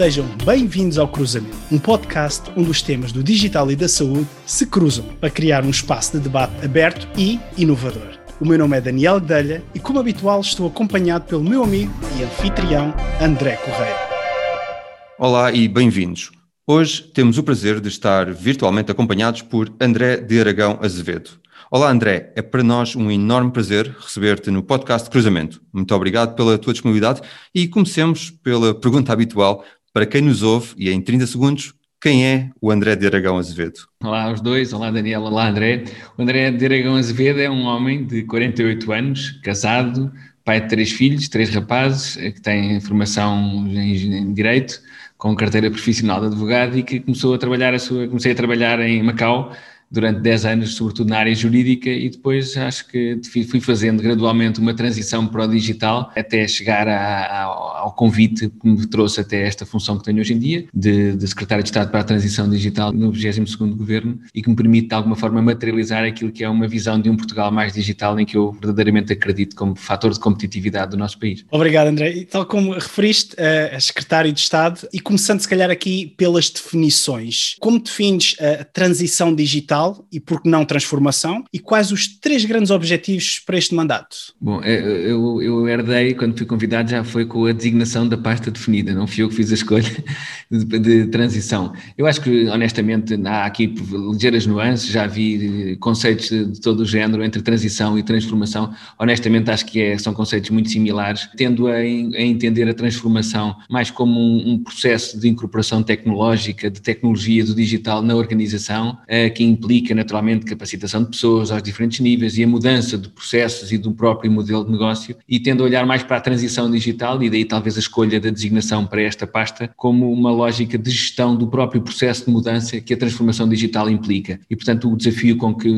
Sejam bem-vindos ao Cruzamento, um podcast onde os temas do digital e da saúde se cruzam para criar um espaço de debate aberto e inovador. O meu nome é Daniel Guedelha e, como habitual, estou acompanhado pelo meu amigo e anfitrião André Correia. Olá e bem-vindos. Hoje temos o prazer de estar virtualmente acompanhados por André de Aragão Azevedo. Olá André, é para nós um enorme prazer receber-te no podcast Cruzamento. Muito obrigado pela tua disponibilidade e comecemos pela pergunta habitual para quem nos ouve e em 30 segundos, quem é o André de Aragão Azevedo? Olá aos dois, olá Daniel, olá André. O André de Aragão Azevedo é um homem de 48 anos, casado, pai de três filhos, três rapazes, que tem formação em Direito, com carteira profissional de advogado e que começou a trabalhar a sua, comecei a trabalhar em Macau durante 10 anos, sobretudo na área jurídica, e depois acho que fui fazendo gradualmente uma transição para o digital até chegar a, ao convite que me trouxe até esta função que tenho hoje em dia, de, de Secretário de Estado para a Transição Digital no 22º Governo e que me permite de alguma forma materializar aquilo que é uma visão de um Portugal mais digital em que eu verdadeiramente acredito como fator de competitividade do nosso país. Obrigado, André. E tal como referiste, uh, a Secretário de Estado, e começando se calhar aqui pelas definições, como defines a transição digital digital e por que não transformação? E quais os três grandes objetivos para este mandato? Bom, é, eu, eu herdei, quando fui convidado, já foi com a designação da pasta definida, não fui eu que fiz a escolha de, de transição. Eu acho que, honestamente, há aqui ligeiras nuances, já vi conceitos de todo o género entre transição e transformação. Honestamente, acho que é, são conceitos muito similares. Tendo a, a entender a transformação mais como um, um, processo de incorporação tecnológica, de tecnologia do digital na organização, uh, que implica implica naturalmente capacitação de pessoas aos diferentes níveis e a mudança de processos e do próprio modelo de negócio e tendo a olhar mais para a transição digital e daí talvez a escolha da designação para esta pasta como uma lógica de gestão do próprio processo de mudança que a transformação digital implica. E portanto o desafio com que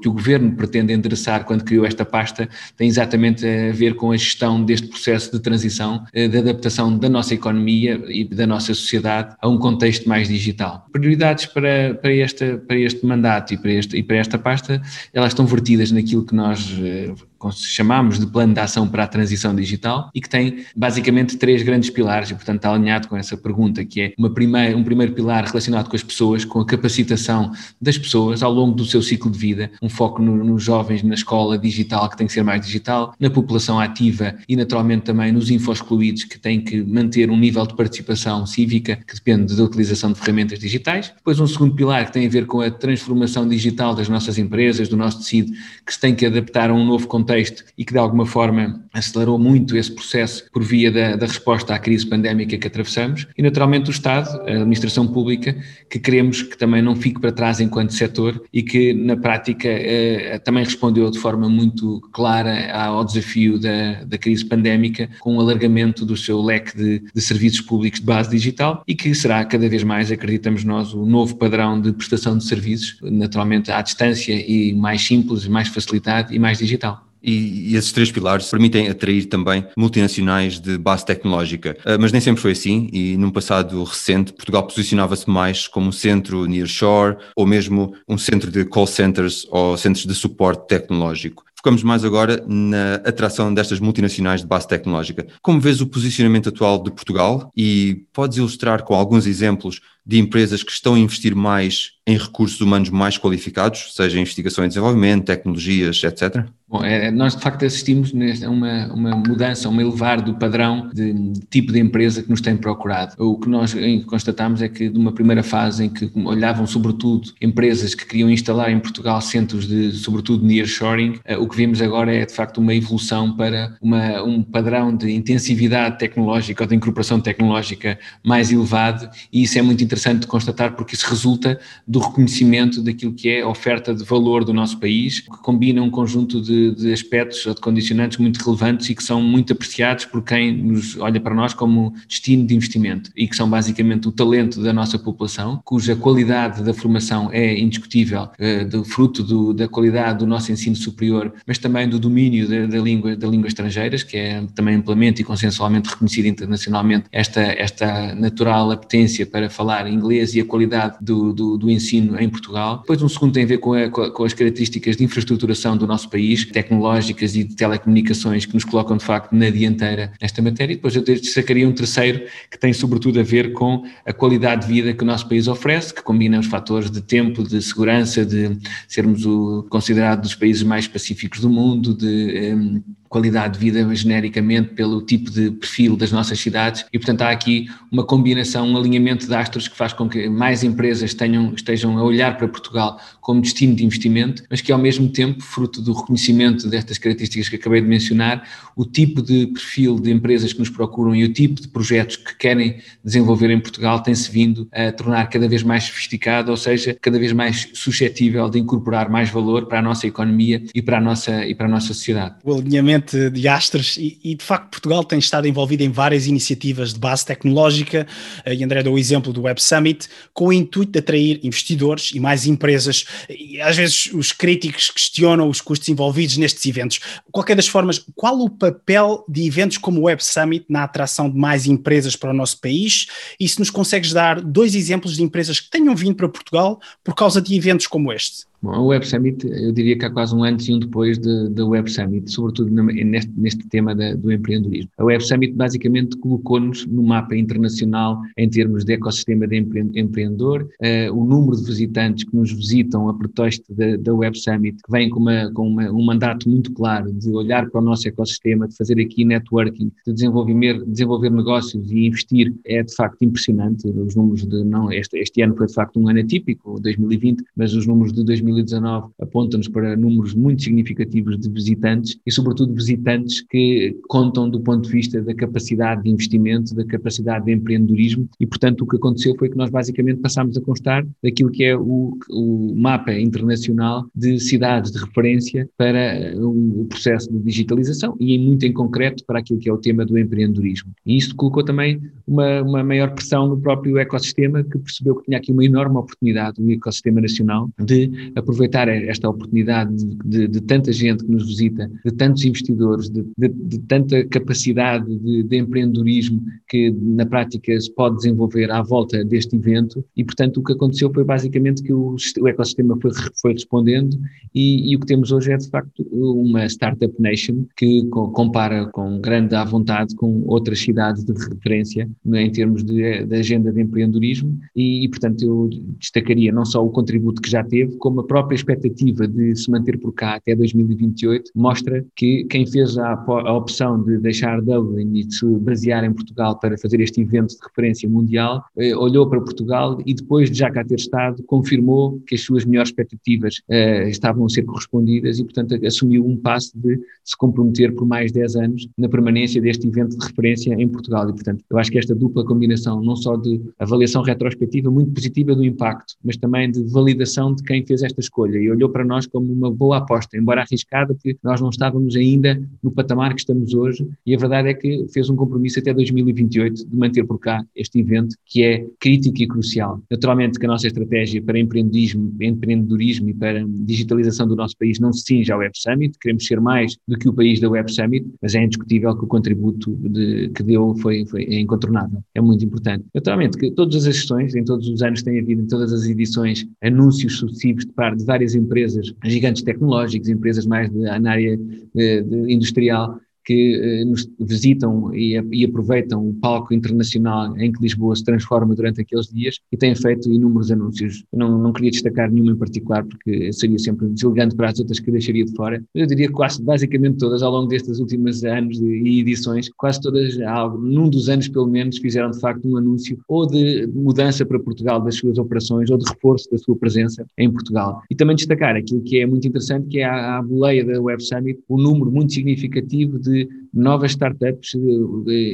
que o governo pretende endereçar quando criou esta pasta tem exatamente a ver com a gestão deste processo de transição, eh, de adaptação da nossa economia e da nossa sociedade a um contexto mais digital. Prioridades para, para, esta, para este mandato mandato e para, este, e para esta pasta, elas estão vertidas naquilo que nós eh, chamamos de plano de ação para a transição digital e que tem basicamente três grandes pilares e, portanto, está alinhado com essa pergunta, que é uma primeira, um primeiro pilar relacionado com as pessoas, com a capacitação das pessoas ao longo do seu ciclo de vida, um foco no, nos jovens na escola digital, que tem que ser mais digital, na população ativa e, naturalmente, também nos info-excluídos, que têm que manter um nível de participação cívica que depende da utilização de ferramentas digitais. Depois, um segundo pilar que tem a ver com a transformação digital das nossas empresas, do nosso tecido, que se tem que adaptar a um novo contexto contexto e que de alguma forma acelerou muito esse processo por via da, da, resposta à crise pandémica que atravessamos e naturalmente o Estado, a administração pública, que queremos que também não fique para trás enquanto setor e que na prática eh, também respondeu de forma muito clara ao desafio da, da crise pandémica com o alargamento do seu leque de, de serviços públicos de base digital e que será cada vez mais, acreditamos nós, o novo padrão de prestação de serviços, naturalmente à distância e mais simples, mais facilitado e mais digital. E, e esses três pilares permitem atrair também multinacionais de base tecnológica. Uh, mas nem sempre foi assim e num passado recente Portugal posicionava-se mais como um centro nearshore ou mesmo um centro de call centers ou centros de suporte tecnológico. Focamos mais agora na atração destas multinacionais de base tecnológica. Como vês o posicionamento atual de Portugal e podes ilustrar com alguns exemplos de empresas que estão a investir mais em recursos humanos mais qualificados, seja investigação e desenvolvimento, tecnologias, etc? Bom, é, nós de facto assistimos a uma, uma mudança, um elevar do padrão de, de tipo de empresa que nos tem procurado. O que nós constatamos é que de uma primeira fase em que olhavam sobretudo empresas que queriam instalar em Portugal centros de, sobretudo, nearshoring, eh, o que vimos agora é de facto uma evolução para uma, um padrão de intensividade tecnológica ou de incorporação tecnológica mais elevado e isso é muito interessante de constatar porque isso resulta do reconhecimento daquilo que é a oferta de valor do nosso país, que combina um conjunto de, de, aspectos ou de condicionantes muito relevantes e que são muito apreciados por quem nos olha para nós como destino de investimento e que são basicamente o talento da nossa população, cuja qualidade da formação é indiscutível, eh, do fruto do, da qualidade do nosso ensino superior, mas também do domínio da, da língua, da língua estrangeiras, que é também amplamente e consensualmente reconhecida internacionalmente esta, esta natural apetência para falar inglês e a qualidade do, do, do ensino em Portugal. Depois um segundo tem a ver com, a, com as características de infraestruturação do nosso país, tecnológicas e de telecomunicações que nos colocam de facto na dianteira nesta matéria. E depois eu destacaria um terceiro que tem sobretudo a ver com a qualidade de vida que o nosso país oferece, que combina os fatores de tempo, de segurança, de sermos o, considerado dos países mais pacíficos do mundo, de um, qualidade de vida genericamente pelo tipo de perfil das nossas cidades e portanto há aqui uma combinação, um alinhamento de astros que faz com que mais empresas tenham, estejam a olhar para Portugal como destino de investimento, mas que ao mesmo tempo, fruto do reconhecimento destas características que acabei de mencionar, o tipo de perfil de empresas que nos procuram e o tipo de projetos que querem desenvolver em Portugal tem-se vindo a tornar cada vez mais sofisticado, ou seja, cada vez mais suscetível de incorporar mais valor para a nossa economia e para a nossa, e para a nossa sociedade. O alinhamento de astros e, e de facto Portugal tem estado envolvido em várias iniciativas de base tecnológica, e André deu o exemplo do Web Summit, com o intuito de atrair investidores e mais empresas e às vezes os críticos questionam os custos envolvidos nestes eventos. Qualquer das formas, qual o papel de eventos como o Web Summit na atração de mais empresas para o nosso país? E se nos consegues dar dois exemplos de empresas que tenham vindo para Portugal por causa de eventos como este? Bom, a Web Summit, eu diria que há quase um antes e um depois da de, de Web Summit, sobretudo neste, neste tema da, do empreendedorismo. A Web Summit basicamente colocou-nos no mapa internacional em termos de ecossistema de empre, empreendedor, uh, o número de visitantes que nos visitam a pretexto da, da Web Summit, que vem com, uma, com uma, um mandato muito claro de olhar para o nosso ecossistema, de fazer aqui networking, de desenvolver, desenvolver negócios e investir, é de facto impressionante. Os números de, não, este, este ano foi de facto um ano atípico, 2020, mas os números de 2020 2019 aponta-nos para números muito significativos de visitantes e, sobretudo, visitantes que contam do ponto de vista da capacidade de investimento, da capacidade de empreendedorismo e, portanto, o que aconteceu foi que nós basicamente passámos a constar daquilo que é o, o mapa internacional de cidades de referência para o, processo de digitalização e, muito em concreto, para aquilo que é o tema do empreendedorismo. E isto colocou também uma, uma maior pressão no próprio ecossistema que percebeu que tinha aqui uma enorme oportunidade, o ecossistema nacional, de aproveitar esta oportunidade de, de, de, tanta gente que nos visita, de tantos investidores, de, de tanta capacidade de, empreendedorismo que na prática se pode desenvolver à volta deste evento. E, portanto, o que aconteceu foi basicamente que o, o ecossistema foi, foi respondendo e, e, o que temos hoje é, de facto, uma Startup Nation que compara com grande à vontade com outras cidades de referência né, em termos de agenda de empreendedorismo. E, e, portanto, eu destacaria não só o contributo que já teve, como a própria expectativa de se manter por cá até 2028 mostra que quem fez a, a opção de deixar Dublin e de se basear em Portugal para fazer este evento de referência mundial, eh, olhou para Portugal e depois de já cá ter estado, confirmou que as suas melhores expectativas eh, estavam a ser correspondidas e, portanto, assumiu um passo de se comprometer por mais 10 anos na permanência deste evento de referência em Portugal. E, portanto, eu acho que esta dupla combinação, não só de avaliação retrospectiva muito positiva do impacto, mas também de validação de quem fez esta esta escolha e olhou para nós como uma boa aposta, embora arriscada, porque nós não estávamos ainda no patamar que estamos hoje e a verdade é que fez um compromisso até 2028 de manter por cá este evento que é crítico e crucial. Naturalmente que a nossa estratégia para empreendedorismo, e para digitalização do nosso país não se cinge ao Web Summit, queremos ser mais do que o país da Web Summit, mas é indiscutível que o contributo de, que deu foi, foi é incontornável, é muito importante. Naturalmente que todas as sessões, em todos os anos tem havido, em todas as edições, anúncios sucessivos de de várias empresas, gigantes tecnológicos, empresas mais de, na área de, de industrial, que eh, nos visitam e, e, aproveitam o palco internacional em que Lisboa se transforma durante aqueles dias e têm feito inúmeros anúncios. Não, não queria destacar nenhuma em particular porque seria sempre deselegante para as outras que deixaria de fora, eu diria que quase, basicamente todas ao longo destes últimos anos e edições, quase todas, num dos anos pelo menos, fizeram de facto um anúncio ou de mudança para Portugal das suas operações ou de reforço da sua presença em Portugal. E também destacar aquilo que é muito interessante, que é a, a boleia da Web Summit, o número muito significativo de novas startups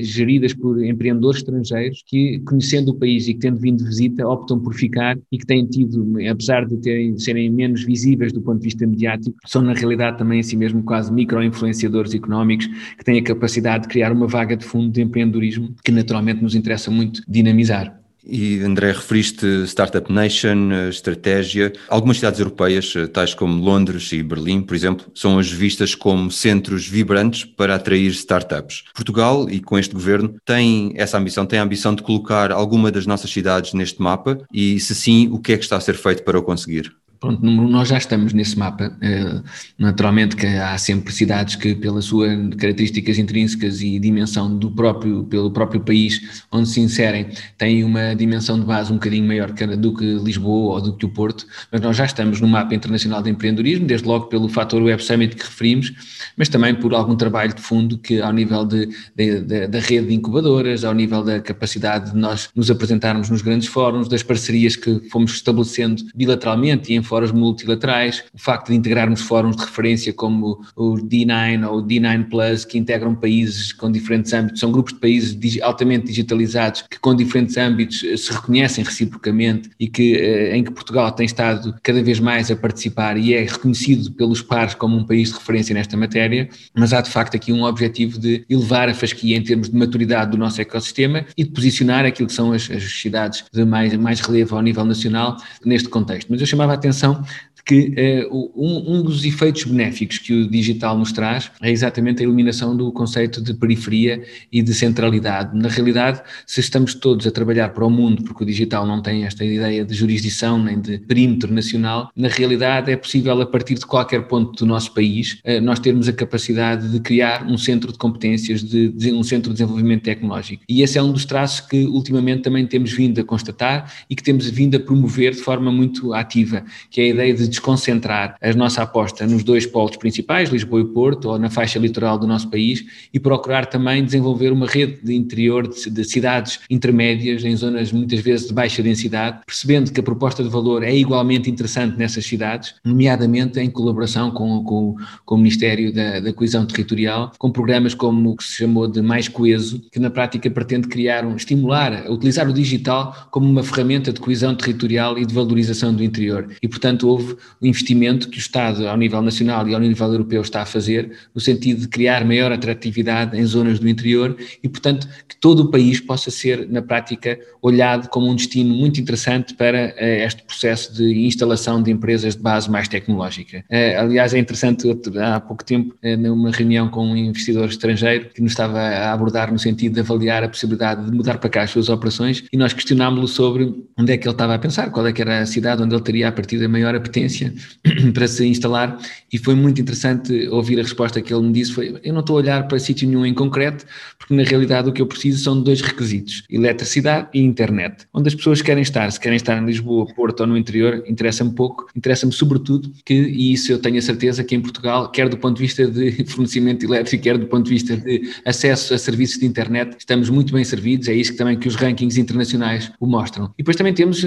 geridas por empreendedores estrangeiros que, conhecendo o país e que tendo vindo de visita, optam por ficar e que têm tido, apesar de terem, serem menos visíveis do ponto de vista mediático, são na realidade também assim mesmo quase micro-influenciadores económicos que têm a capacidade de criar uma vaga de fundo de empreendedorismo que naturalmente nos interessa muito dinamizar. E André, referiste Startup Nation, eh, estratégia. Algumas cidades europeias, eh, tais como Londres e Berlim, por exemplo, são as vistas como centros vibrantes para atrair startups. Portugal, e com este governo, tem essa ambição, tem a ambição de colocar alguma das nossas cidades neste mapa e, se sim, o que é que está a ser feito para o conseguir? Pronto, nós já estamos nesse mapa. Eh, naturalmente que há sempre cidades que, pelas suas características intrínsecas e dimensão do próprio, pelo próprio país onde se inserem, têm uma dimensão de base um bocadinho maior do que Lisboa ou do que o Porto, mas nós já estamos no mapa internacional de empreendedorismo, desde logo pelo fator Web Summit que referimos, mas também por algum trabalho de fundo que, ao nível de, de, de, da rede de incubadoras, ao nível da capacidade de nós nos apresentarmos nos grandes fóruns, das parcerias que fomos estabelecendo bilateralmente e em fóruns multilaterais, o facto de integrarmos fóruns de referência como o D9 ou o D9 Plus, que integram países com diferentes âmbitos, são grupos de países altamente digitalizados que com diferentes âmbitos eh, se reconhecem reciprocamente e que, eh, em que Portugal tem estado cada vez mais a participar e é reconhecido pelos pares como um país de referência nesta matéria, mas há de facto aqui um objetivo de elevar a fasquia em termos de maturidade do nosso ecossistema e de posicionar aquilo que são as, as cidades de mais, mais relevo ao nível nacional neste contexto. Mas eu chamava a atenção atenção que uh, um, um, dos efeitos benéficos que o digital nos traz é exatamente a eliminação do conceito de periferia e de centralidade. Na realidade, se estamos todos a trabalhar para o mundo, porque o digital não tem esta ideia de jurisdição nem de perímetro nacional, na realidade é possível, a partir de qualquer ponto do nosso país, uh, nós termos a capacidade de criar um centro de competências, de, de, um centro de desenvolvimento tecnológico. E esse é um dos traços que ultimamente também temos vindo a constatar e que temos vindo a promover de forma muito ativa, que é a ideia de desconcentrar a nossa aposta nos dois polos principais, Lisboa e Porto, ou na faixa litoral do nosso país, e procurar também desenvolver uma rede de interior de, de cidades intermédias, em zonas muitas vezes de baixa densidade, percebendo que a proposta de valor é igualmente interessante nessas cidades, nomeadamente em colaboração com, com, com o Ministério da, da Coesão Territorial, com programas como o que se chamou de Mais Coeso, que na prática pretende criar um, estimular, utilizar o digital como uma ferramenta de coesão territorial e de valorização do interior. E, portanto, houve o investimento que o Estado, ao nível nacional e ao nível europeu, está a fazer, no sentido de criar maior atratividade em zonas do interior e, portanto, que todo o país possa ser, na prática, olhado como um destino muito interessante para uh, este processo de instalação de empresas de base mais tecnológica. Uh, aliás, é interessante, há pouco tempo, uh, numa reunião com um investidor estrangeiro que nos estava a abordar no sentido de avaliar a possibilidade de mudar para cá as suas operações e nós questionámos-lo sobre onde é que ele estava a pensar, qual é que era a cidade onde ele teria a partir da maior apetência para se instalar e foi muito interessante ouvir a resposta que ele me disse, foi, eu não estou a olhar para sítio nenhum em concreto, porque na realidade o que eu preciso são dois requisitos, eletricidade e internet. Onde as pessoas querem estar, se querem estar em Lisboa, Porto ou no interior, interessa-me pouco, interessa-me sobretudo que, e isso eu tenho a certeza que em Portugal, quer do ponto de vista de fornecimento elétrico, quer do ponto de vista de acesso a serviços de internet, estamos muito bem servidos, é isso que também que os rankings internacionais o mostram. E depois também temos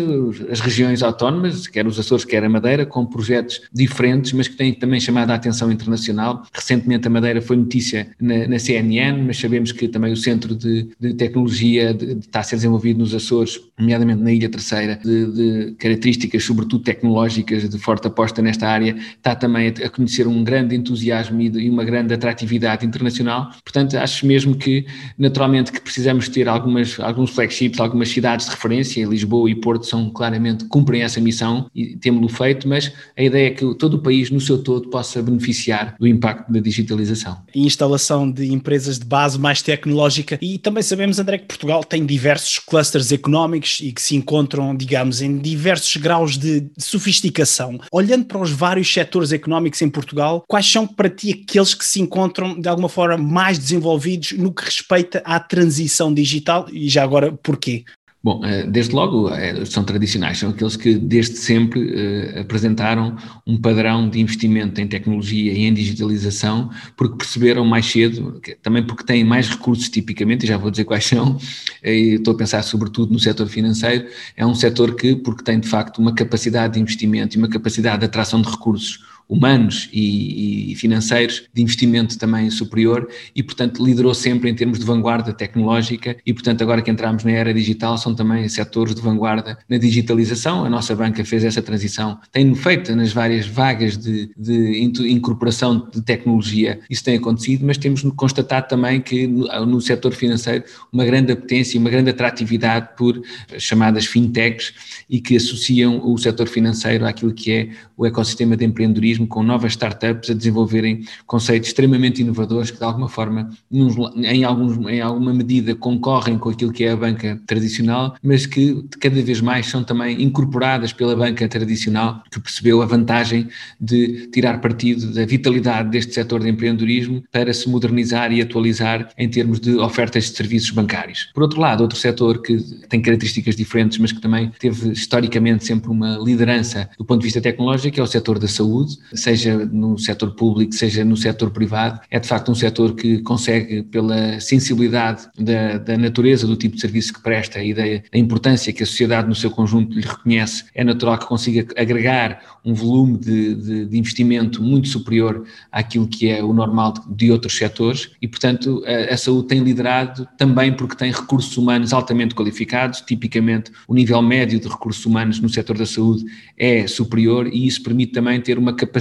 as regiões autónomas, quer os Açores, quer a Madeira, com projetos diferentes, mas que têm também chamado a atenção internacional. Recentemente a Madeira foi notícia na, na CNN, mas sabemos que também o Centro de, de Tecnologia de, de, está a ser desenvolvido nos Açores, nomeadamente na Ilha Terceira, de, características sobretudo tecnológicas, de forte aposta nesta área, está também a, a conhecer um grande entusiasmo e, e, uma grande atratividade internacional. Portanto, acho mesmo que naturalmente que precisamos ter algumas, alguns flagships, algumas cidades de referência, Lisboa e Porto são claramente, cumprem essa missão e temos-lo feito, mas a ideia é que todo o país, no seu todo, possa beneficiar do impacto da digitalização. Instalação de empresas de base mais tecnológica e também sabemos, André, que Portugal tem diversos clusters económicos e que se encontram, digamos, em diversos graus de sofisticação. Olhando para os vários setores económicos em Portugal, quais são para ti aqueles que se encontram de alguma forma mais desenvolvidos no que respeita à transição digital e já agora porquê? Bom, eh, desde logo eh, são tradicionais, são aqueles que desde sempre uh, apresentaram um padrão de investimento em tecnologia e em digitalização, porque perceberam mais cedo, também porque têm mais recursos tipicamente, e já vou dizer quais são, e estou a pensar sobretudo no setor financeiro, é um setor que, porque tem de facto uma capacidade de investimento e uma capacidade de atração de recursos humanos e, e, financeiros de investimento também superior e, portanto, liderou sempre em termos de vanguarda tecnológica e, portanto, agora que entramos na era digital, são também setores de vanguarda na digitalização. A nossa banca fez essa transição, tem feito nas várias vagas de, de incorporação de tecnologia, isso tem acontecido, mas temos constatado também que no, no setor financeiro uma grande apetência e uma grande atratividade por chamadas fintechs e que associam o setor financeiro àquilo que é o ecossistema de empreendedorismo com novas startups a desenvolverem conceitos extremamente inovadores que de alguma forma, em, alguns, em alguma medida, concorrem com aquilo que é a banca tradicional, mas que cada vez mais são também incorporadas pela banca tradicional, que percebeu a vantagem de tirar partido da vitalidade deste setor de empreendedorismo para se modernizar e atualizar em termos de ofertas de serviços bancários. Por outro lado, outro setor que tem características diferentes, mas que também teve historicamente sempre uma liderança do ponto de vista tecnológico, é o setor da saúde, seja no setor público, seja no setor privado, é de facto um setor que consegue, pela sensibilidade da, da natureza do tipo de serviço que presta e da, da, importância que a sociedade no seu conjunto lhe reconhece, é natural que consiga agregar um volume de, de, de investimento muito superior àquilo que é o normal de, outros setores e, portanto, a, a saúde tem liderado também porque tem recursos humanos altamente qualificados, tipicamente o nível médio de recursos humanos no setor da saúde é superior e isso permite também ter uma capacidade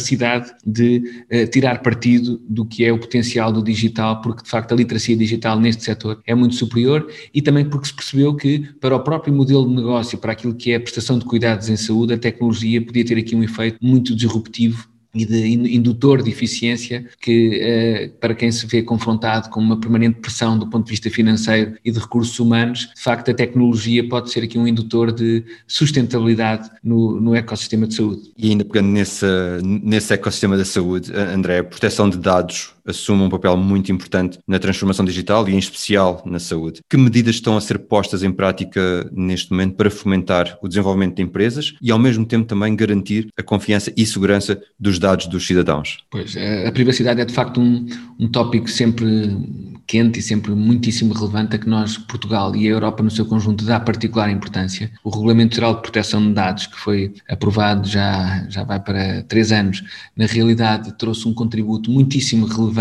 de uh, tirar partido do que é o potencial do digital, porque de facto a literacia digital neste setor é muito superior e também porque se percebeu que para o próprio modelo de negócio, para aquilo que é a prestação de cuidados em saúde, a tecnologia podia ter aqui um efeito muito disruptivo e de indutor de eficiência que, eh, para quem se vê confrontado com uma permanente pressão do ponto de vista financeiro e de recursos humanos, de facto a tecnologia pode ser aqui um indutor de sustentabilidade no, no ecossistema de saúde. E ainda pegando nesse, nesse ecossistema da saúde, André, a proteção de dados assume um papel muito importante na transformação digital e em especial na saúde. Que medidas estão a ser postas em prática neste momento para fomentar o desenvolvimento de empresas e ao mesmo tempo também garantir a confiança e segurança dos dados dos cidadãos? Pois, a privacidade é de facto um, um tópico sempre quente e sempre muitíssimo relevante a que nós, Portugal e a Europa no seu conjunto, dá particular importância. O Regulamento Geral de Proteção de Dados, que foi aprovado já, já vai para três anos, na realidade trouxe um contributo muitíssimo relevante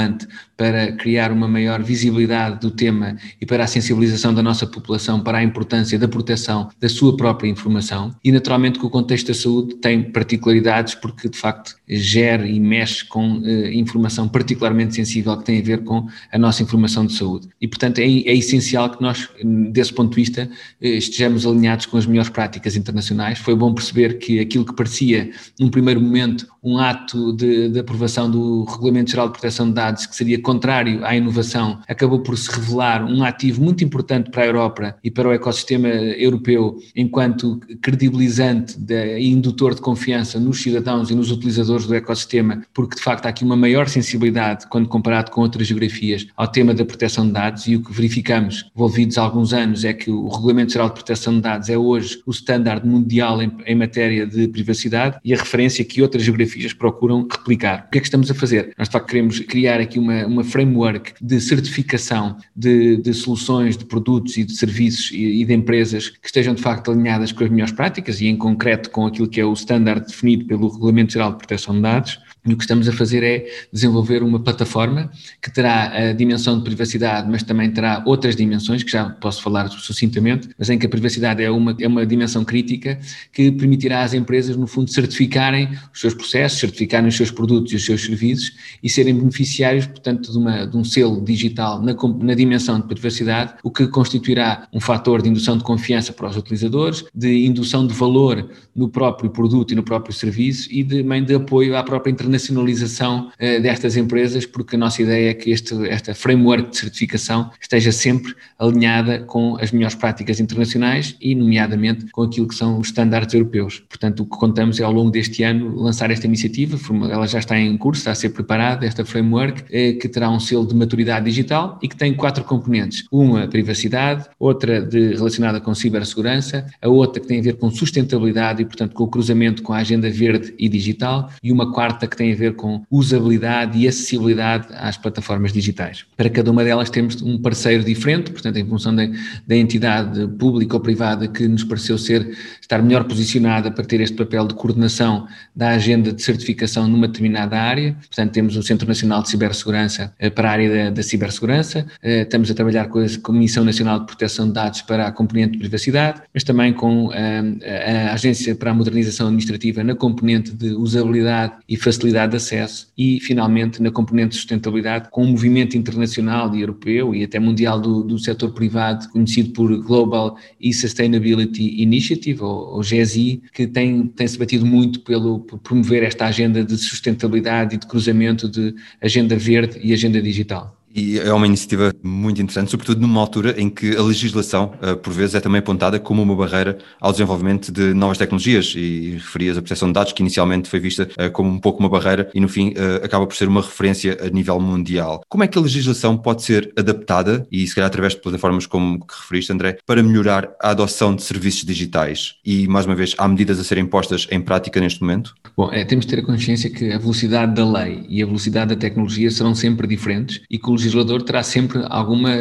para criar uma maior visibilidade do tema e para a sensibilização da nossa população para a importância da proteção da sua própria informação. E naturalmente que o contexto da saúde tem particularidades porque de facto gera e mexe com uh, informação particularmente sensível que tem a ver com a nossa informação de saúde. E portanto é, é essencial que nós, desse ponto de vista, uh, estejamos alinhados com as melhores práticas internacionais. Foi bom perceber que aquilo que parecia, num primeiro momento, um ato de, de aprovação do Regulamento Geral de Proteção de Dados que seria contrário à inovação, acabou por se revelar um ativo muito importante para a Europa e para o ecossistema europeu, enquanto credibilizante e indutor de confiança nos cidadãos e nos utilizadores do ecossistema, porque de facto há aqui uma maior sensibilidade, quando comparado com outras geografias, ao tema da proteção de dados e o que verificamos, envolvidos há alguns anos, é que o Regulamento Geral de Proteção de Dados é hoje o standard mundial em, em matéria de privacidade e a referência que outras geografias procuram replicar. O que é que estamos a fazer? Nós, de facto, queremos criar aqui uma, uma framework de certificação de, de soluções, de produtos e de serviços e, e, de empresas que estejam, de facto, alinhadas com as melhores práticas e, em concreto, com aquilo que é o standard definido pelo Regulamento Geral de Proteção de Dados e o que estamos a fazer é desenvolver uma plataforma que terá a dimensão de privacidade, mas também terá outras dimensões, que já posso falar sucintamente, mas em que a privacidade é uma, é uma dimensão crítica que permitirá às empresas, no fundo, certificarem os seus processos, certificarem os seus produtos e os seus serviços e serem beneficiários, portanto, de, uma, de um selo digital na, na dimensão de privacidade, o que constituirá um fator de indução de confiança para os utilizadores, de indução de valor no próprio produto e no próprio serviço e também de apoio à própria internacionalização internacionalização uh, destas empresas, porque a nossa ideia é que este, esta framework de certificação esteja sempre alinhada com as melhores práticas internacionais e, nomeadamente, com aquilo que são os estándares europeus. Portanto, o que contamos é, ao longo deste ano, lançar esta iniciativa, ela já está em curso, está a ser preparada, esta framework, framework que terá um selo de maturidade digital e que tem quatro componentes. Uma, privacidade, outra de, relacionada com cibersegurança, a outra que tem a ver com sustentabilidade e, portanto, com o cruzamento com a agenda verde e digital, e uma quarta que tem a ver com usabilidade e acessibilidade às plataformas digitais. Para cada uma delas temos um parceiro diferente, portanto, em função da, da entidade pública ou privada que nos pareceu ser estar melhor posicionada para ter este papel de coordenação da agenda de certificação numa determinada área. Portanto, temos o Centro Nacional de Cibersegurança eh, para a área da, da cibersegurança, eh, estamos a trabalhar com a Comissão Nacional de Proteção de Dados para a componente de privacidade, mas também com eh, a Agência para a Modernização Administrativa na componente de usabilidade e facilidade de acesso e, finalmente, na componente de sustentabilidade com o movimento internacional e europeu e até mundial do, do setor privado, conhecido por Global e-Sustainability Initiative, ou, ou GSI, que tem, tem se batido muito pelo, por promover esta agenda de sustentabilidade e de cruzamento de agenda verde e agenda digital. E é uma iniciativa muito interessante, sobretudo numa altura em que a legislação, eh, por vezes, é também apontada como uma barreira ao desenvolvimento de novas tecnologias. E referias a proteção de dados, que inicialmente foi vista eh, como um pouco uma barreira e, no fim, eh, acaba por ser uma referência a nível mundial. Como é que a legislação pode ser adaptada, e se calhar através de plataformas como que referiste, André, para melhorar a adoção de serviços digitais? E, mais uma vez, há medidas a serem postas em prática neste momento? Bom, é, temos de ter a consciência que a velocidade da lei e a velocidade da tecnologia serão sempre diferentes e que o legislador terá sempre alguma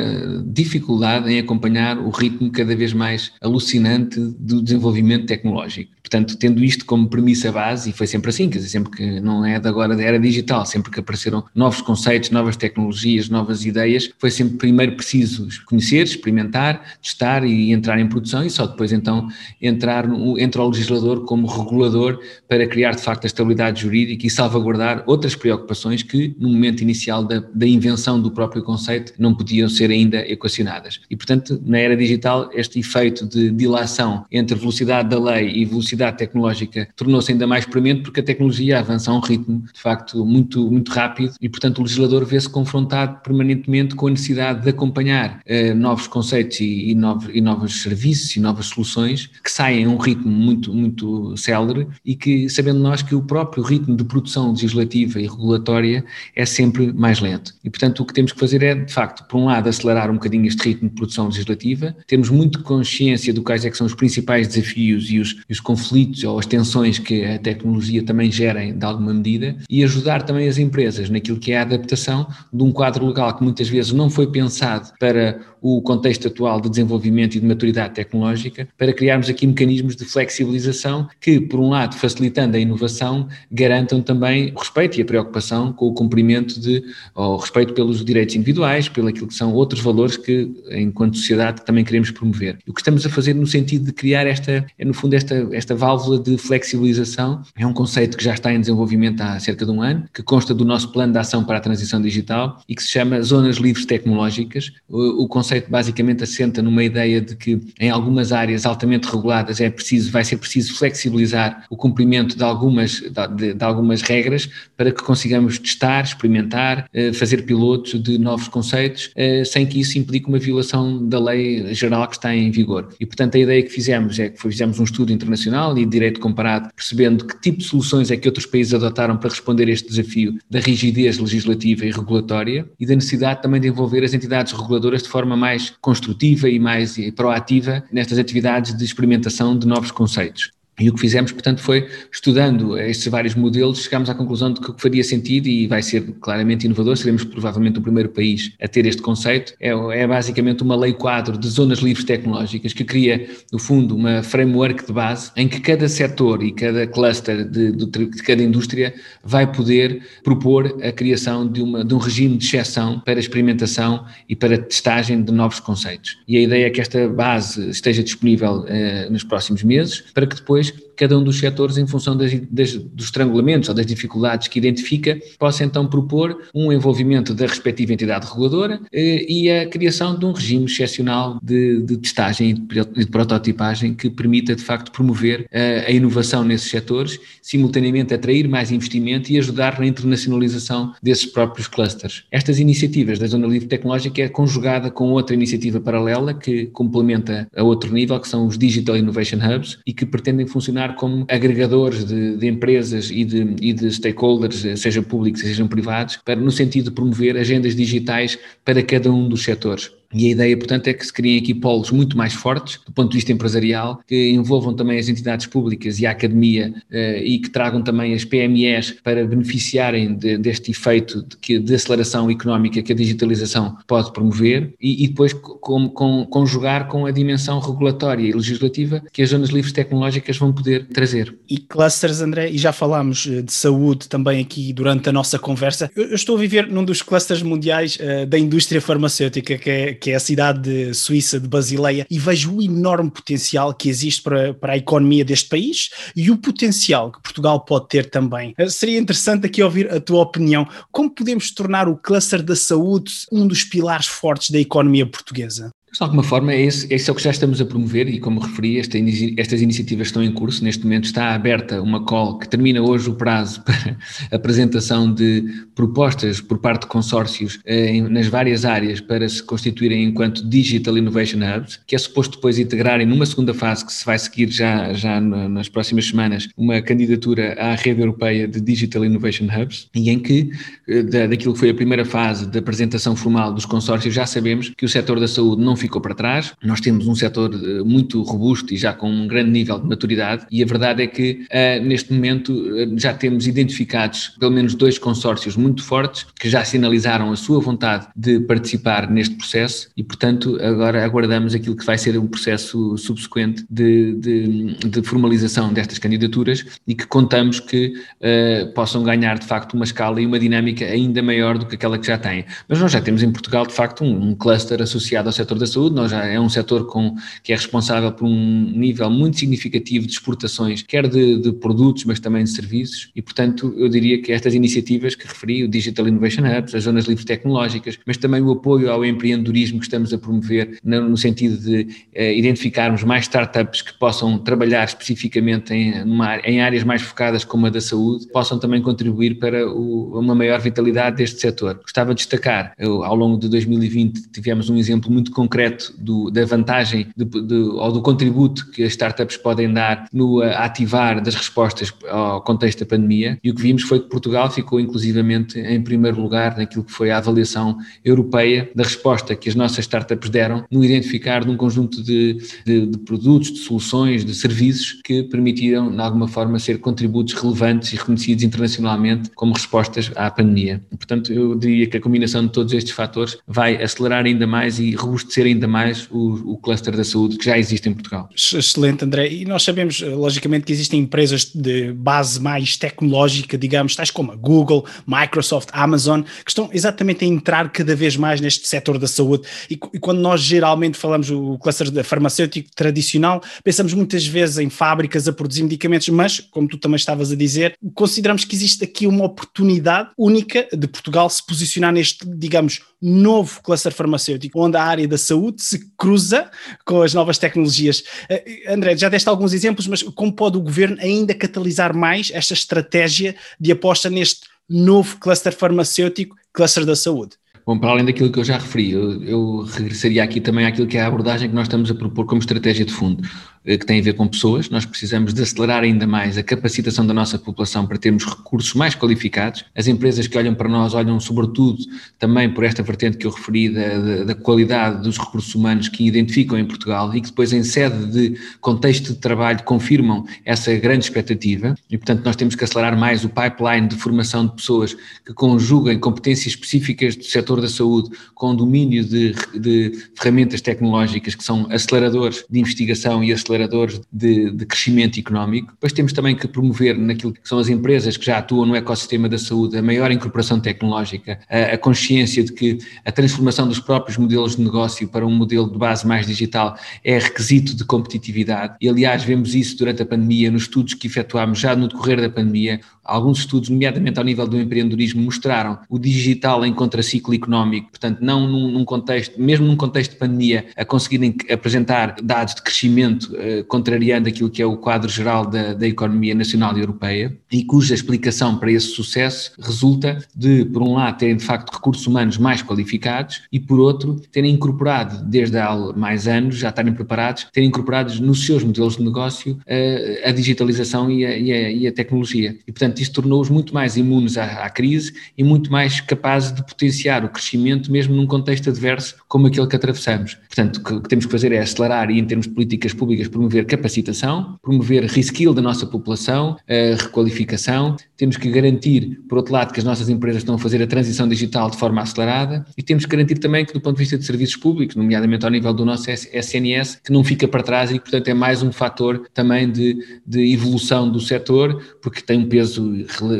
dificuldade em acompanhar o ritmo cada vez mais alucinante do desenvolvimento tecnológico. Portanto, tendo isto como premissa base, e foi sempre assim, quer dizer, sempre que não é de agora da era digital, sempre que apareceram novos conceitos, novas tecnologias, novas ideias, foi sempre primeiro preciso conhecer, experimentar, testar e entrar em produção e só depois então entrar no, entra o legislador como regulador para criar de facto a estabilidade jurídica e salvaguardar outras preocupações que no momento inicial da, da invenção do próprio conceito não podiam ser ainda equacionadas. E portanto, na era digital, este efeito de dilação entre velocidade da lei e velocidade tecnológica tornou-se ainda mais premente porque a tecnologia avança a um ritmo, de facto, muito, muito rápido e, portanto, o legislador vê-se confrontado permanentemente com a necessidade de acompanhar uh, novos conceitos e, e, novos, e novos serviços e novas soluções que saem a um ritmo muito, muito célere e que, sabendo nós que o próprio ritmo de produção legislativa e regulatória é sempre mais lento. E, portanto, o que temos que fazer é, de facto, por um lado, acelerar um bocadinho este ritmo de produção legislativa, termos muito consciência do quais é que são os principais desafios e os, e os conflitos ou as tensões que a tecnologia também gerem de alguma medida e ajudar também as empresas naquilo que é a adaptação de um quadro legal que muitas vezes não foi pensado para o contexto atual de desenvolvimento e de maturidade tecnológica, para criarmos aqui mecanismos de flexibilização que, por um lado, facilitando a inovação, garantam também o respeito e a preocupação com o cumprimento de, ou respeito pelos direitos individuais, pelo aquilo que são outros valores que, enquanto sociedade, também queremos promover. O que estamos a fazer no sentido de criar esta, é no fundo, esta, esta válvula de flexibilização, é um conceito que já está em desenvolvimento há cerca de um ano, que consta do nosso plano de ação para a transição digital e que se chama Zonas Livres Tecnológicas. O, conceito basicamente assenta numa ideia de que em algumas áreas altamente reguladas é preciso, vai ser preciso flexibilizar o cumprimento de algumas, de, de algumas regras para que consigamos testar, experimentar, eh, fazer pilotos de novos conceitos, eh, sem que isso implique uma violação da lei geral que está em vigor. E, portanto, a ideia que fizemos é que fizemos um estudo internacional e de direito comparado, percebendo que tipo de soluções é que outros países adotaram para responder a este desafio da rigidez legislativa e regulatória e da necessidade também de envolver as entidades reguladoras de forma mais construtiva e mais proativa nestas atividades de experimentação de novos conceitos. E o que fizemos, portanto, foi estudando estes vários modelos, chegámos à conclusão de que o que faria sentido e vai ser claramente inovador, seremos provavelmente o primeiro país a ter este conceito, é, é basicamente uma lei quadro de zonas livres tecnológicas que cria, no fundo, uma framework de base em que cada setor e cada cluster de, de, de cada indústria vai poder propor a criação de, uma, de um regime de exceção para experimentação e para testagem de novos conceitos. E a ideia é que esta base esteja disponível eh, nos próximos meses para que depois cada um dos setores, em função das, das, dos estrangulamentos ou das dificuldades que identifica, possa então propor um envolvimento da respectiva entidade reguladora eh, e a criação de um regime excepcional de, de testagem e de, prototipagem que permita, de facto, promover eh, a inovação nesses setores, simultaneamente atrair mais investimento e ajudar na internacionalização desses próprios clusters. Estas iniciativas da Zona Livre Tecnológica é conjugada com outra iniciativa paralela que complementa a outro nível, que são os Digital Innovation Hubs e que pretendem funcionar como agregadores de, de empresas e de, e de stakeholders, sejam públicos, sejam privados, para, no sentido de promover agendas digitais para cada um dos setores. E a ideia, portanto, é que se criem aqui polos muito mais fortes, do ponto de vista empresarial, que envolvam também as entidades públicas e a academia eh, e que tragam também as PMEs para beneficiarem de, deste efeito de, que, de, aceleração económica que a digitalização pode promover e, e depois com, com, conjugar com a dimensão regulatória e legislativa que as zonas livres tecnológicas vão poder trazer. E clusters, André, e já falámos eh, de saúde também aqui durante a nossa conversa. Eu, eu estou a viver num dos clusters mundiais uh, da indústria farmacêutica, que é que é a cidade suíça de Basileia, e vejo o enorme potencial que existe para, para a economia deste país e o potencial que Portugal pode ter também. Eh, seria interessante aqui ouvir a tua opinião. Como podemos tornar o cluster da saúde um dos pilares fortes da economia portuguesa? De alguma forma, é esse, esse, é o que já estamos a promover e, como referi, esta, estas iniciativas estão em curso. Neste momento está aberta uma call que termina hoje o prazo para apresentação de propostas por parte de consórcios eh, nas várias áreas para se constituírem enquanto Digital Innovation Hubs, que é suposto depois integrarem numa segunda fase que se vai seguir já, já nas próximas semanas uma candidatura à rede europeia de Digital Innovation Hubs e em que, eh, da, daquilo que foi a primeira fase da apresentação formal dos consórcios, já sabemos que o setor da saúde não ficou para trás. Nós temos um setor eh, muito robusto e já com um grande nível de maturidade, e a verdade é que uh, neste momento uh, já temos identificados pelo menos dois consórcios muito fortes que já sinalizaram a sua vontade de participar neste processo e, portanto, agora aguardamos aquilo que vai ser um processo subsequente de, de, de formalização destas candidaturas e que contamos que uh, possam ganhar de facto uma escala e uma dinâmica ainda maior do que aquela que já têm. Mas nós já temos em Portugal de facto um, um cluster associado ao setor da saúde, nós já é um setor com, que é responsável por um nível muito significativo de exportações, quer de, de, produtos, mas também de serviços, e portanto eu diria que estas iniciativas que referi, o Digital Innovation Hubs, as zonas livres tecnológicas, mas também o apoio ao empreendedorismo que estamos a promover no, sentido de eh, identificarmos mais startups que possam trabalhar especificamente em, numa, em áreas mais focadas como a da saúde, possam também contribuir para o, uma maior vitalidade deste setor. Gostava de destacar, eu, ao longo de 2020 tivemos um exemplo muito concreto do, da vantagem de, de, ou do contributo que as startups podem dar no ativar das respostas ao contexto da pandemia e o que vimos foi que Portugal ficou inclusivamente em primeiro lugar naquilo que foi a avaliação europeia da resposta que as nossas startups deram no identificar de um conjunto de, de, de produtos, de soluções, de serviços que permitiram de alguma forma ser contributos relevantes e reconhecidos internacionalmente como respostas à pandemia. Portanto, eu diria que a combinação de todos estes fatores vai acelerar ainda mais e robustecer ainda mais o, o cluster da saúde que já existe em Portugal. Excelente, André. E nós sabemos, eh, logicamente, que existem empresas de base mais tecnológica, digamos, tais como a Google, Microsoft, Amazon, que estão exatamente a entrar cada vez mais neste setor da saúde. E, e quando nós geralmente falamos o cluster farmacêutico tradicional, pensamos muitas vezes em fábricas a produzir medicamentos, mas, como tu também estavas a dizer, consideramos que existe aqui uma oportunidade única de Portugal se posicionar neste, digamos, novo cluster farmacêutico, onde a área da saúde se cruza com as novas tecnologias. Uh, André, já deste alguns exemplos, mas como pode o governo ainda catalisar mais esta estratégia de aposta neste novo cluster farmacêutico, cluster da saúde? Bom, para além daquilo que eu já referi, eu, eu, regressaria aqui também àquilo que é a abordagem que nós estamos a propor como estratégia de fundo. Eh, que tem a ver com pessoas. Nós precisamos de acelerar ainda mais a capacitação da nossa população para termos recursos mais qualificados. As empresas que olham para nós olham, sobretudo, também por esta vertente que eu referi da, da, da qualidade dos recursos humanos que identificam em Portugal e que depois, em sede de contexto de trabalho, confirmam essa grande expectativa. E, portanto, nós temos que acelerar mais o pipeline de formação de pessoas que conjuguem competências específicas do setor da saúde com domínio de, de ferramentas tecnológicas que são aceleradores de investigação e aceleradores aceleradores de, de, crescimento económico. Depois temos também que promover naquilo que são as empresas que já atuam no ecossistema da saúde a maior incorporação tecnológica, a, a consciência de que a transformação dos próprios modelos de negócio para um modelo de base mais digital é requisito de competitividade. E aliás, vemos isso durante a pandemia, nos estudos que efetuámos já no decorrer da pandemia, Alguns estudos, nomeadamente ao nível do empreendedorismo, mostraram o digital em contraciclo económico, portanto, não num, num, contexto, mesmo num contexto de pandemia, a conseguirem apresentar dados de crescimento uh, contrariando aquilo que é o quadro geral da, da economia nacional e europeia e cuja explicação para esse sucesso resulta de, por um lado, terem de facto recursos humanos mais qualificados e, por outro, terem incorporado, desde há mais anos, já estarem preparados, terem incorporado nos seus modelos de negócio uh, a digitalização e a, e, a, e a, tecnologia. E, portanto, isso tornou-os muito mais imunes à, à crise e muito mais capazes de potenciar o crescimento, mesmo num contexto adverso como aquele que atravessamos. Portanto, o que temos que fazer é acelerar e, em termos de políticas públicas, promover capacitação, promover reskill da nossa população, a requalificação. Temos que garantir, por outro lado, que as nossas empresas estão a fazer a transição digital de forma acelerada e temos que garantir também que, do ponto de vista de serviços públicos, nomeadamente ao nível do nosso SNS, que não fica para trás e, portanto, é mais um fator também de, de evolução do setor, porque tem um peso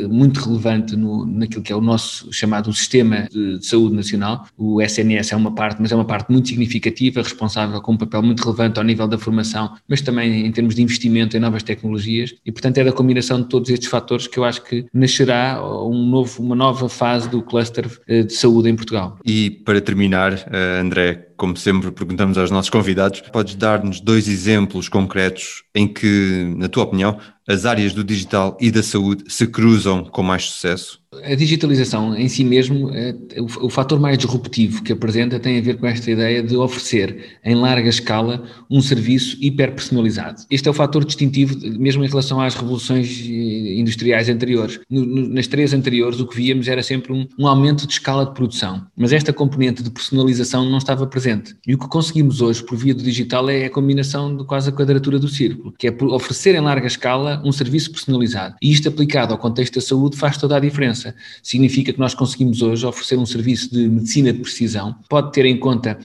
muito relevante no, naquilo que é o nosso chamado sistema de, de saúde nacional. O SNS é uma parte, mas é uma parte muito significativa, responsável com um papel muito relevante ao nível da formação, mas também em termos de investimento em novas tecnologias e, portanto, é da combinação de todos estes fatores que eu acho que nascerá um novo, uma nova fase do cluster eh, de saúde em Portugal. E para terminar, eh, André, como sempre perguntamos aos nossos convidados, podes dar-nos dois exemplos concretos em que, na tua opinião, as áreas do digital e da saúde se cruzam com mais sucesso? A digitalização em si mesmo, é, o, fator mais disruptivo que apresenta tem a ver com esta ideia de oferecer em larga escala um serviço hiperpersonalizado. Este é o fator distintivo mesmo em relação às revoluções eh, industriais anteriores. nas três anteriores o que víamos era sempre um, um aumento de escala de produção, mas esta componente de personalização não estava presente. E o que conseguimos hoje por via do digital é a combinação de quase a quadratura do círculo, que é oferecer em larga escala um serviço personalizado. E isto aplicado ao contexto da saúde faz toda a diferença. Significa que nós conseguimos hoje oferecer um serviço de medicina de precisão, pode ter em conta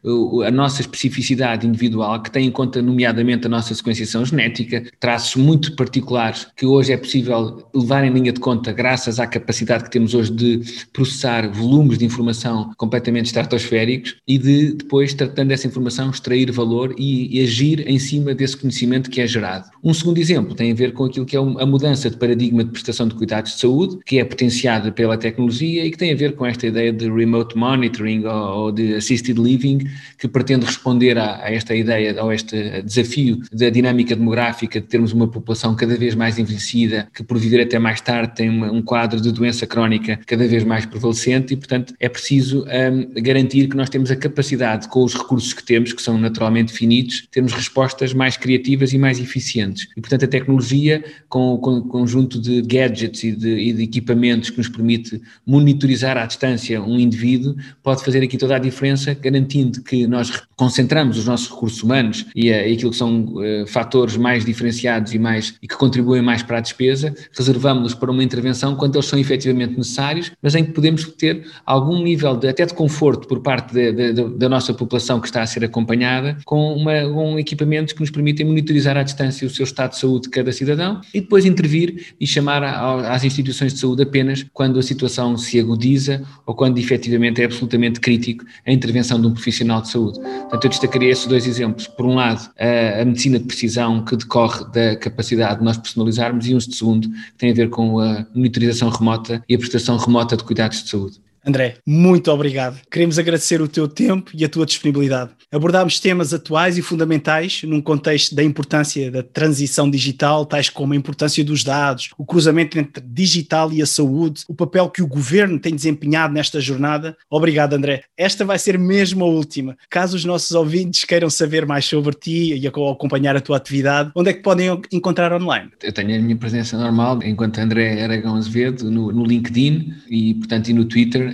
a nossa especificidade individual, que tem em conta, nomeadamente, a nossa sequenciação genética, traços muito particulares que hoje é possível levar em linha de conta graças à capacidade que temos hoje de processar volumes de informação completamente estratosféricos e de depois, tratando dessa informação, extrair valor e, e agir em cima desse conhecimento que é gerado. Um segundo exemplo tem a ver com aquilo que é a mudança de paradigma de prestação de cuidados de saúde, que é potenciada pela tecnologia e que tem a ver com esta ideia de remote monitoring ou, de assisted living, que pretende responder a, a esta ideia, a este desafio da dinâmica demográfica de termos uma população cada vez mais envelhecida, que por viver até mais tarde tem uma, um quadro de doença crónica cada vez mais prevalecente e, portanto, é preciso um, garantir que nós temos a capacidade, com os recursos que temos, que são naturalmente finitos, termos respostas mais criativas e mais eficientes. E, portanto, a tecnologia com o conjunto de gadgets e de, e de, equipamentos que nos permite monitorizar à distância um indivíduo, pode fazer aqui toda a diferença, garantindo que nós concentramos os nossos recursos humanos e, e aquilo que são uh, fatores mais diferenciados e, mais, e que contribuem mais para a despesa, reservamos-los para uma intervenção quando eles são efetivamente necessários, mas em que podemos ter algum nível de, até de conforto por parte de, de, da nossa população que está a ser acompanhada, com, uma, com equipamentos que nos permitem monitorizar à distância o seu estado de saúde de cada cidadão e depois intervir e chamar às instituições de saúde apenas quando a situação se agudiza ou quando efetivamente é absolutamente crítico a intervenção de um profissional de saúde. Portanto, eu destacaria esses dois exemplos. Por um lado, a, a medicina de precisão que decorre da capacidade de nós personalizarmos e um segundo que tem a ver com a monitorização remota e a prestação remota de cuidados de saúde. André, muito obrigado. Queremos agradecer o teu tempo e a tua disponibilidade. Abordámos temas atuais e fundamentais num contexto da importância da transição digital, tais como a importância dos dados, o cruzamento entre digital e a saúde, o papel que o governo tem desempenhado nesta jornada. Obrigado, André. Esta vai ser mesmo a última. Caso os nossos ouvintes queiram saber mais sobre ti e acompanhar a tua atividade, onde é que podem encontrar online? Eu tenho a minha presença normal enquanto André Aragão Azevedo no, no LinkedIn e, portanto, e no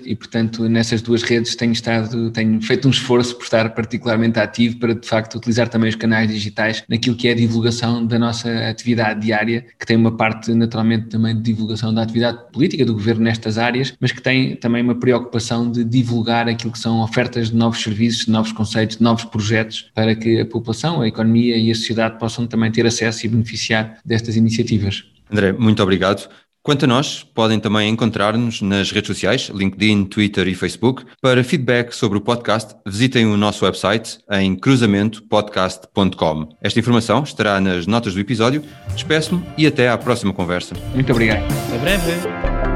E, portanto, nessas duas redes tenho estado, tenho feito um esforço por estar particularmente ativo para, de facto, utilizar também os canais digitais naquilo que é a divulgação da nossa atividade diária, que tem uma parte, naturalmente, também de divulgação da atividade política do governo nestas áreas, mas que tem também uma preocupação de divulgar aquilo que são ofertas de novos serviços, de novos conceitos, de novos projetos, para que a população, a economia e a sociedade possam também ter acesso e beneficiar destas iniciativas. André, muito obrigado. Quanto a nós, podem também encontrar-nos nas redes sociais, LinkedIn, Twitter e Facebook. Para feedback sobre o podcast, visitem o nosso website em cruzamentopodcast.com. Esta informação estará nas notas do episódio. Despeço-me e até à próxima conversa. Muito obrigado. Até breve.